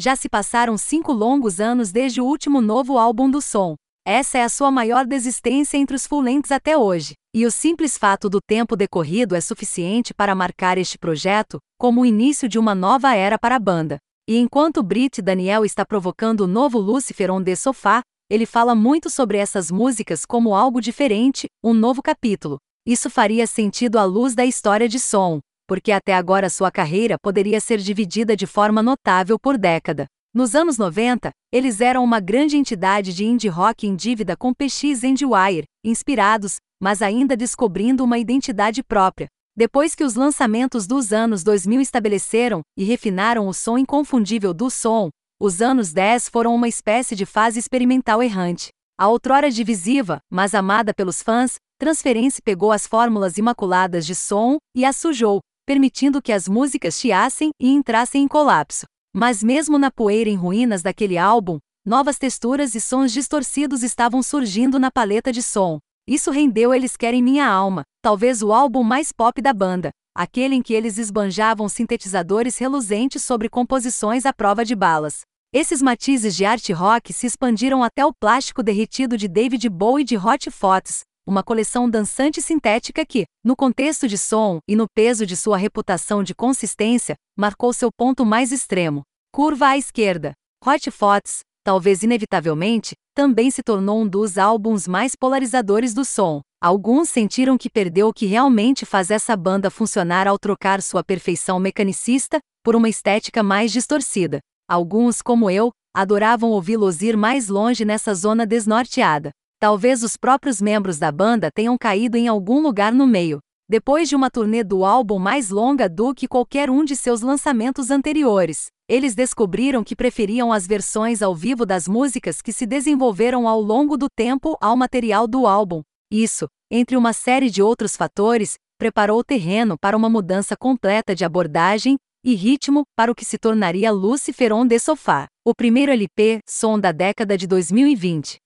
Já se passaram cinco longos anos desde o último novo álbum do som. Essa é a sua maior desistência entre os full-lengths até hoje. E o simples fato do tempo decorrido é suficiente para marcar este projeto como o início de uma nova era para a banda. E enquanto Brit Daniel está provocando o novo Lucifer on the Sofá, ele fala muito sobre essas músicas como algo diferente, um novo capítulo. Isso faria sentido à luz da história de som, porque até agora sua carreira poderia ser dividida de forma notável por década. Nos anos 90, eles eram uma grande entidade de indie rock em dívida com PX and Wire, inspirados, mas ainda descobrindo uma identidade própria. Depois que os lançamentos dos anos 2000 estabeleceram e refinaram o som inconfundível do som, os anos 10 foram uma espécie de fase experimental errante. A outrora divisiva, mas amada pelos fãs, Transferência pegou as fórmulas imaculadas de som e as sujou, permitindo que as músicas chiassem e entrassem em colapso. Mas mesmo na poeira em ruínas daquele álbum, novas texturas e sons distorcidos estavam surgindo na paleta de som. Isso rendeu Eles Querem Minha Alma, talvez o álbum mais pop da banda, aquele em que eles esbanjavam sintetizadores reluzentes sobre composições à prova de balas. Esses matizes de art rock se expandiram até o plástico derretido de David Bowie de Hot Photos, uma coleção dançante sintética que, no contexto de som e no peso de sua reputação de consistência, marcou seu ponto mais extremo. Curva à esquerda. Hot Fots, talvez inevitavelmente, também se tornou um dos álbuns mais polarizadores do som. Alguns sentiram que perdeu o que realmente faz essa banda funcionar ao trocar sua perfeição mecanicista por uma estética mais distorcida. Alguns, como eu, adoravam ouvi-los ir mais longe nessa zona desnorteada. Talvez os próprios membros da banda tenham caído em algum lugar no meio. Depois de uma turnê do álbum mais longa do que qualquer um de seus lançamentos anteriores, eles descobriram que preferiam as versões ao vivo das músicas que se desenvolveram ao longo do tempo ao material do álbum. Isso, entre uma série de outros fatores, preparou o terreno para uma mudança completa de abordagem e ritmo para o que se tornaria Lucifer on the Sofá, o primeiro LP, som da década de 2020.